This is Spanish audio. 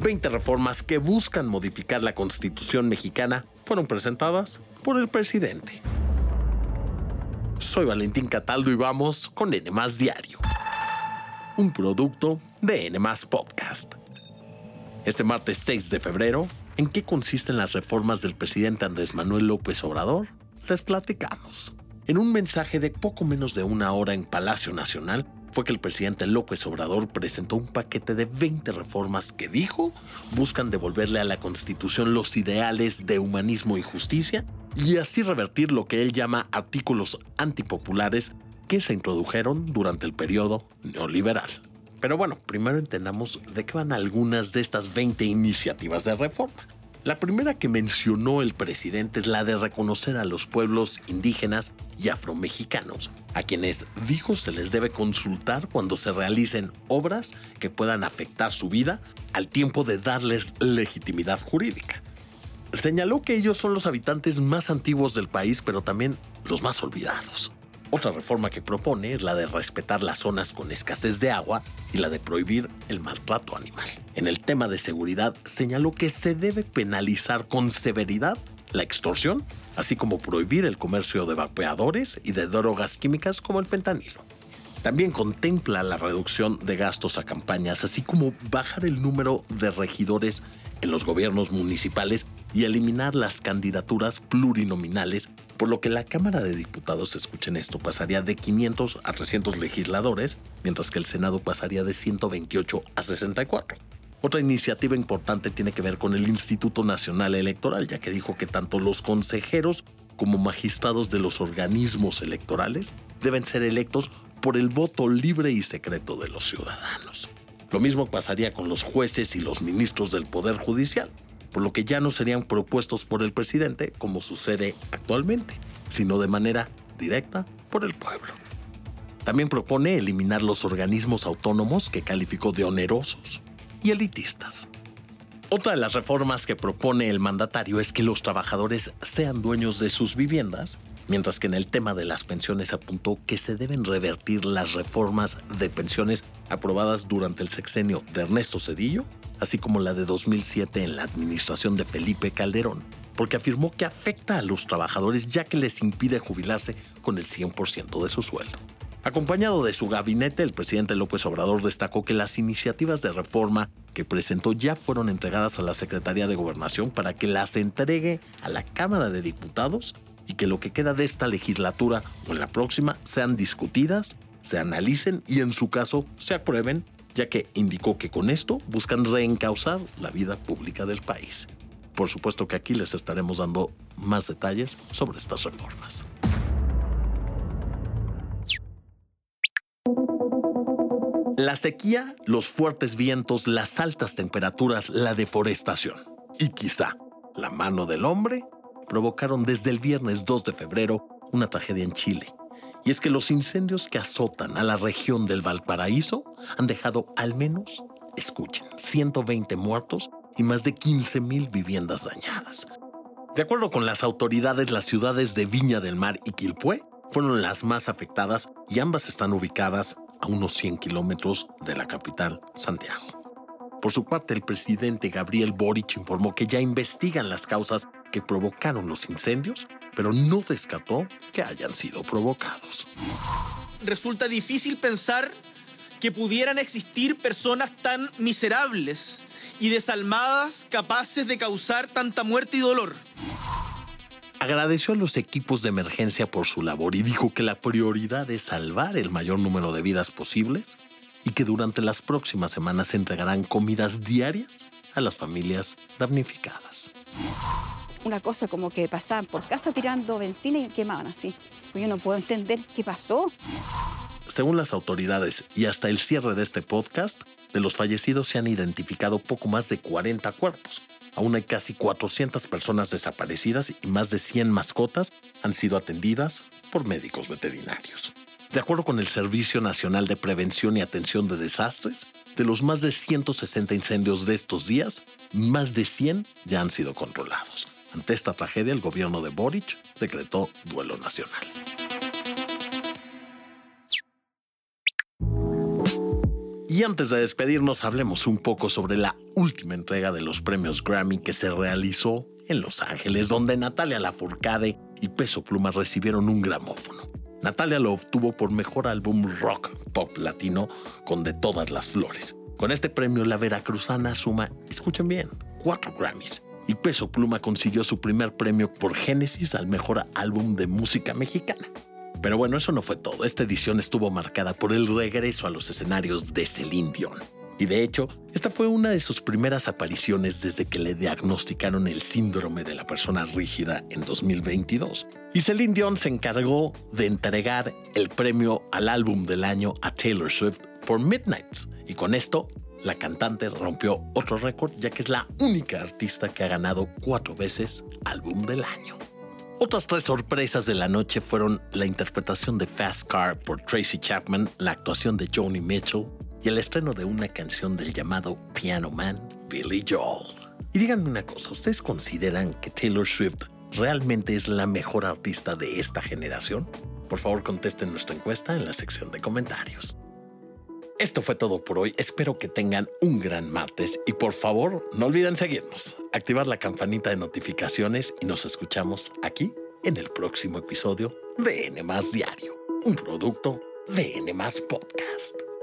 20 reformas que buscan modificar la constitución mexicana fueron presentadas por el presidente. Soy Valentín Cataldo y vamos con N Diario, un producto de N Podcast. Este martes 6 de febrero, ¿en qué consisten las reformas del presidente Andrés Manuel López Obrador? Les platicamos. En un mensaje de poco menos de una hora en Palacio Nacional, fue que el presidente López Obrador presentó un paquete de 20 reformas que dijo buscan devolverle a la Constitución los ideales de humanismo y justicia y así revertir lo que él llama artículos antipopulares que se introdujeron durante el periodo neoliberal. Pero bueno, primero entendamos de qué van algunas de estas 20 iniciativas de reforma. La primera que mencionó el presidente es la de reconocer a los pueblos indígenas y afromexicanos, a quienes dijo se les debe consultar cuando se realicen obras que puedan afectar su vida al tiempo de darles legitimidad jurídica. Señaló que ellos son los habitantes más antiguos del país, pero también los más olvidados. Otra reforma que propone es la de respetar las zonas con escasez de agua y la de prohibir el maltrato animal. En el tema de seguridad señaló que se debe penalizar con severidad la extorsión, así como prohibir el comercio de vapeadores y de drogas químicas como el fentanilo. También contempla la reducción de gastos a campañas, así como bajar el número de regidores en los gobiernos municipales y eliminar las candidaturas plurinominales, por lo que la Cámara de Diputados, escuchen esto, pasaría de 500 a 300 legisladores, mientras que el Senado pasaría de 128 a 64. Otra iniciativa importante tiene que ver con el Instituto Nacional Electoral, ya que dijo que tanto los consejeros como magistrados de los organismos electorales deben ser electos por el voto libre y secreto de los ciudadanos. Lo mismo pasaría con los jueces y los ministros del Poder Judicial por lo que ya no serían propuestos por el presidente como sucede actualmente, sino de manera directa por el pueblo. También propone eliminar los organismos autónomos que calificó de onerosos y elitistas. Otra de las reformas que propone el mandatario es que los trabajadores sean dueños de sus viviendas, mientras que en el tema de las pensiones apuntó que se deben revertir las reformas de pensiones aprobadas durante el sexenio de Ernesto Cedillo así como la de 2007 en la administración de Felipe Calderón, porque afirmó que afecta a los trabajadores ya que les impide jubilarse con el 100% de su sueldo. Acompañado de su gabinete, el presidente López Obrador destacó que las iniciativas de reforma que presentó ya fueron entregadas a la Secretaría de Gobernación para que las entregue a la Cámara de Diputados y que lo que queda de esta legislatura o en la próxima sean discutidas, se analicen y en su caso se aprueben ya que indicó que con esto buscan reencauzar la vida pública del país. Por supuesto que aquí les estaremos dando más detalles sobre estas reformas. La sequía, los fuertes vientos, las altas temperaturas, la deforestación y quizá la mano del hombre provocaron desde el viernes 2 de febrero una tragedia en Chile y es que los incendios que azotan a la región del Valparaíso han dejado al menos, escuchen, 120 muertos y más de 15.000 viviendas dañadas. De acuerdo con las autoridades, las ciudades de Viña del Mar y Quilpué fueron las más afectadas y ambas están ubicadas a unos 100 kilómetros de la capital, Santiago. Por su parte, el presidente Gabriel Boric informó que ya investigan las causas que provocaron los incendios pero no descartó que hayan sido provocados. Resulta difícil pensar que pudieran existir personas tan miserables y desalmadas capaces de causar tanta muerte y dolor. Agradeció a los equipos de emergencia por su labor y dijo que la prioridad es salvar el mayor número de vidas posibles y que durante las próximas semanas se entregarán comidas diarias a las familias damnificadas una cosa como que pasaban por casa tirando benzina y quemaban así. Pues yo no puedo entender qué pasó. Según las autoridades y hasta el cierre de este podcast, de los fallecidos se han identificado poco más de 40 cuerpos. Aún hay casi 400 personas desaparecidas y más de 100 mascotas han sido atendidas por médicos veterinarios. De acuerdo con el Servicio Nacional de Prevención y Atención de Desastres, de los más de 160 incendios de estos días, más de 100 ya han sido controlados. Ante esta tragedia, el gobierno de Boric decretó duelo nacional. Y antes de despedirnos, hablemos un poco sobre la última entrega de los premios Grammy que se realizó en Los Ángeles, donde Natalia Lafourcade y Peso Pluma recibieron un gramófono. Natalia lo obtuvo por mejor álbum rock pop latino con De todas las flores. Con este premio, la veracruzana suma, escuchen bien, cuatro Grammys. Y Peso Pluma consiguió su primer premio por Génesis al mejor álbum de música mexicana. Pero bueno, eso no fue todo. Esta edición estuvo marcada por el regreso a los escenarios de Celine Dion. Y de hecho, esta fue una de sus primeras apariciones desde que le diagnosticaron el síndrome de la persona rígida en 2022. Y Celine Dion se encargó de entregar el premio al álbum del año a Taylor Swift por Midnights. Y con esto, la cantante rompió otro récord ya que es la única artista que ha ganado cuatro veces álbum del año. Otras tres sorpresas de la noche fueron la interpretación de Fast Car por Tracy Chapman, la actuación de Joni Mitchell y el estreno de una canción del llamado Piano Man, Billy Joel. Y díganme una cosa, ¿ustedes consideran que Taylor Swift realmente es la mejor artista de esta generación? Por favor, contesten nuestra encuesta en la sección de comentarios. Esto fue todo por hoy. Espero que tengan un gran martes y por favor no olviden seguirnos, activar la campanita de notificaciones y nos escuchamos aquí en el próximo episodio de N Diario, un producto de N Podcast.